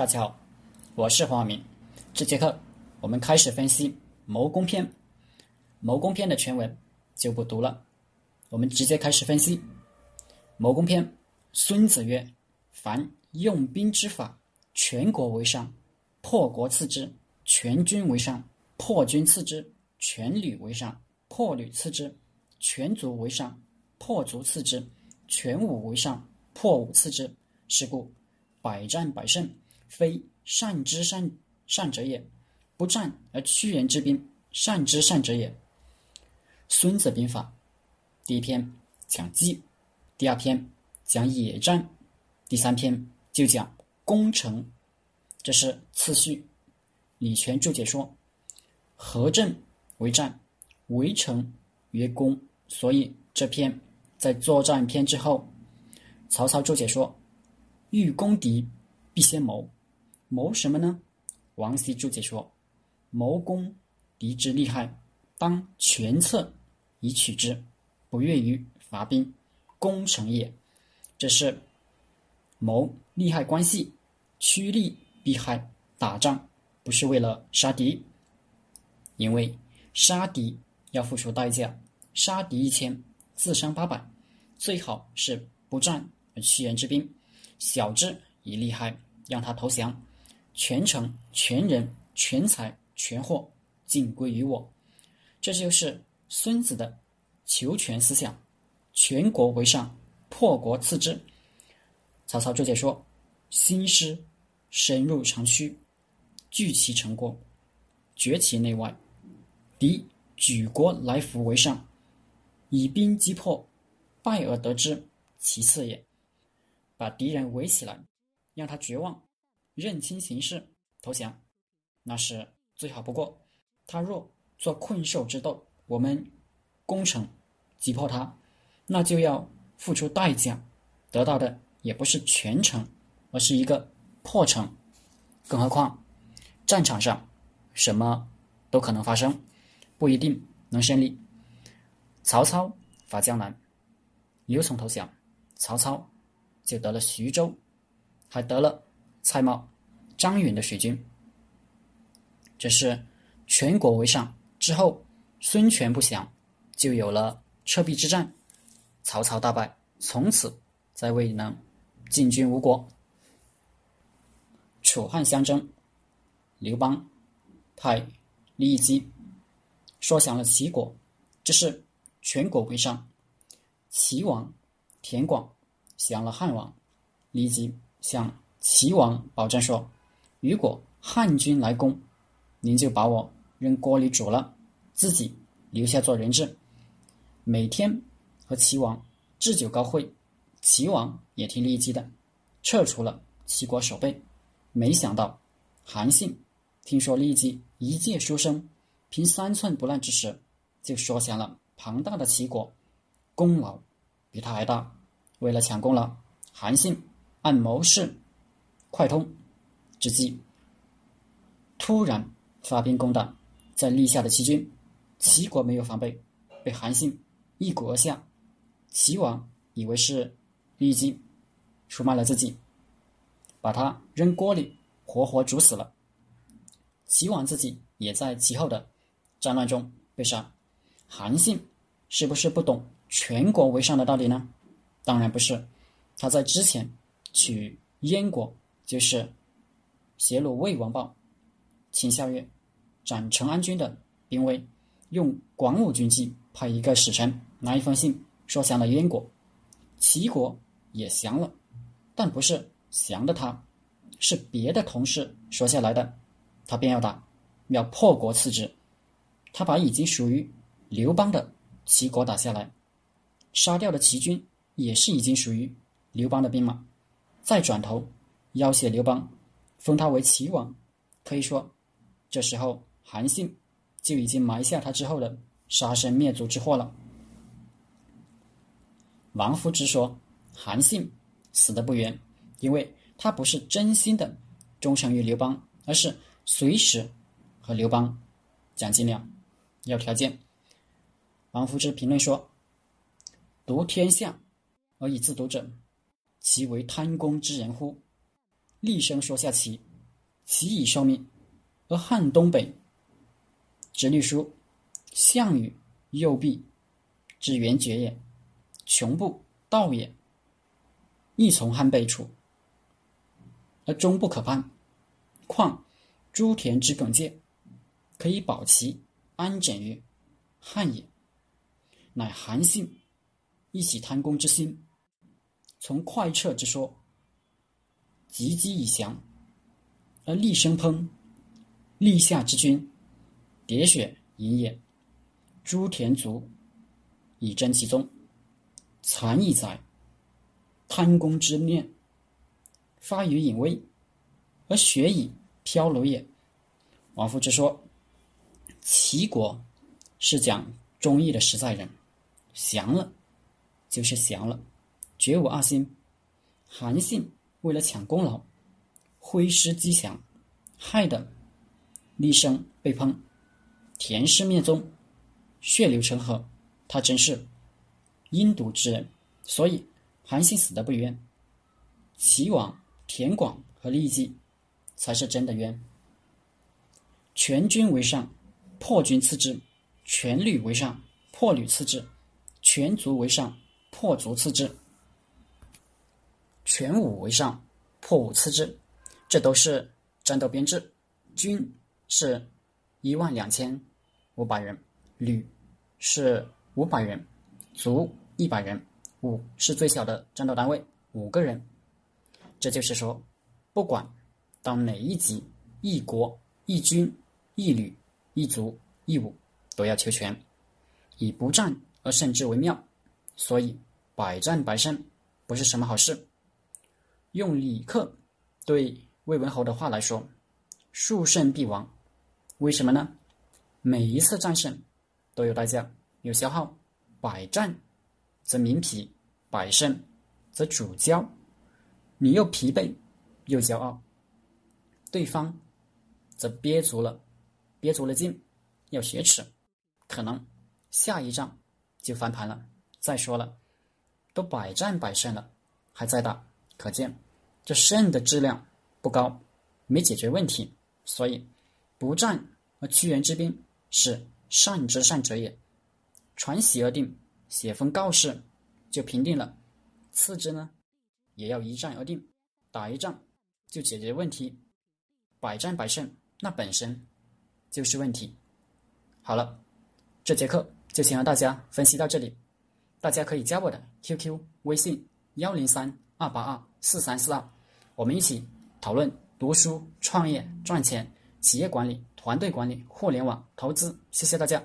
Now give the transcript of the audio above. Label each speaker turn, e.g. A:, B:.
A: 大家好，我是黄晓明。这节课我们开始分析《谋攻篇》。《谋攻篇》的全文就不读了，我们直接开始分析《谋攻篇》。孙子曰：“凡用兵之法，全国为上，破国次之；全军为上，破军次之；全旅为上，破旅次之；全族为上，破族次之；全武为上，破武次之。是故，百战百胜。”非善之善善者也，不战而屈人之兵，善之善者也。孙子兵法第一篇讲计，第二篇讲野战，第三篇就讲攻城，这是次序。李全注解说：合阵为战，围城曰攻。所以这篇在作战篇之后。曹操注解说：欲攻敌，必先谋。谋什么呢？王羲注解说：“谋攻敌之利害，当全策以取之，不越于伐兵攻城也。”这是谋利害关系，趋利避害。打仗不是为了杀敌，因为杀敌要付出代价，杀敌一千，自伤八百。最好是不战而屈人之兵，晓之以利害，让他投降。全城、全人、全财、全货尽归于我，这就是孙子的求全思想。全国为上，破国次之。曹操注解说：兴师深入长驱，聚其成国，绝其内外。敌举国来服为上，以兵击破，败而得之，其次也。把敌人围起来，让他绝望。认清形势，投降，那是最好不过。他若做困兽之斗，我们攻城击破他，那就要付出代价，得到的也不是全城，而是一个破城。更何况，战场上什么都可能发生，不一定能胜利。曹操伐江南，刘琮投降，曹操就得了徐州，还得了蔡瑁。张允的水军，这是全国为上之后，孙权不降，就有了赤壁之战，曹操大败，从此再未能进军吴国。楚汉相争，刘邦派李基说降了齐国，这是全国为上。齐王田广降了汉王，李基向齐王保证说。如果汉军来攻，您就把我扔锅里煮了，自己留下做人质，每天和齐王置酒高会。齐王也听利基的，撤除了齐国守备。没想到韩信听说利基一介书生，凭三寸不烂之舌就说降了庞大的齐国，功劳比他还大。为了抢功劳，韩信按谋士快通。之际，突然发兵攻打在立下的齐军，齐国没有防备，被韩信一鼓而下。齐王以为是立即出卖了自己，把他扔锅里活活煮死了。齐王自己也在其后的战乱中被杀。韩信是不是不懂全国为上的道理呢？当然不是，他在之前取燕国就是。挟鲁魏王豹，请下月斩成安军的兵威，用广武军纪派一个使臣拿一封信说降了燕国，齐国也降了，但不是降的他，是别的同事说下来的，他便要打，要破国次之，他把已经属于刘邦的齐国打下来，杀掉的齐军也是已经属于刘邦的兵马，再转头要挟刘邦。封他为齐王，可以说，这时候韩信就已经埋下他之后的杀身灭族之祸了。王夫之说，韩信死的不冤，因为他不是真心的忠诚于刘邦，而是随时和刘邦讲斤两，要条件。王夫之评论说：“独天下而以自独者，其为贪功之人乎？”厉声说下棋，其已受命，而汉东北直隶书项羽右臂之元爵也，穷部道也，亦从汉背处，而终不可攀。况诸田之耿介，可以保其安枕于汉也，乃韩信一起贪功之心，从快撤之说，急击以降，而厉声烹，立下之君，喋血饮也。诸田卒以争其宗，残一载，贪功之念发于隐微，而学以。飘楼也。王夫之说，齐国是讲忠义的实在人，降了就是降了，绝无二心。韩信为了抢功劳，挥师击降，害得厉声被烹，田氏灭宗，血流成河。他真是阴毒之人，所以韩信死的不冤。齐王田广和利姬。才是真的冤。全军为上，破军次之；全旅为上，破旅次之；全族为上，破族次之；全五为上，破五次之。这都是战斗编制。军是一万两千五百人，旅是五百人，卒一百人，五是最小的战斗单位，五个人。这就是说，不管。到哪一级，一国、一军、一旅、一族、一武都要求全，以不战而胜之为妙。所以百战百胜不是什么好事。用李克对魏文侯的话来说：“数胜必亡。”为什么呢？每一次战胜都有代价，有消耗。百战则民疲，百胜则主骄。你又疲惫又骄傲。对方则憋足了，憋足了劲，要挟持，可能下一仗就翻盘了。再说了，都百战百胜了，还在打，可见这胜的质量不高，没解决问题。所以，不战而屈原之兵是善之善者也。传檄而定，写封告示就平定了。次之呢，也要一战而定，打一仗就解决问题。百战百胜，那本身就是问题。好了，这节课就先和大家分析到这里。大家可以加我的 QQ 微信幺零三二八二四三四二，我们一起讨论读书、创业、赚钱、企业管理、团队管理、互联网投资。谢谢大家。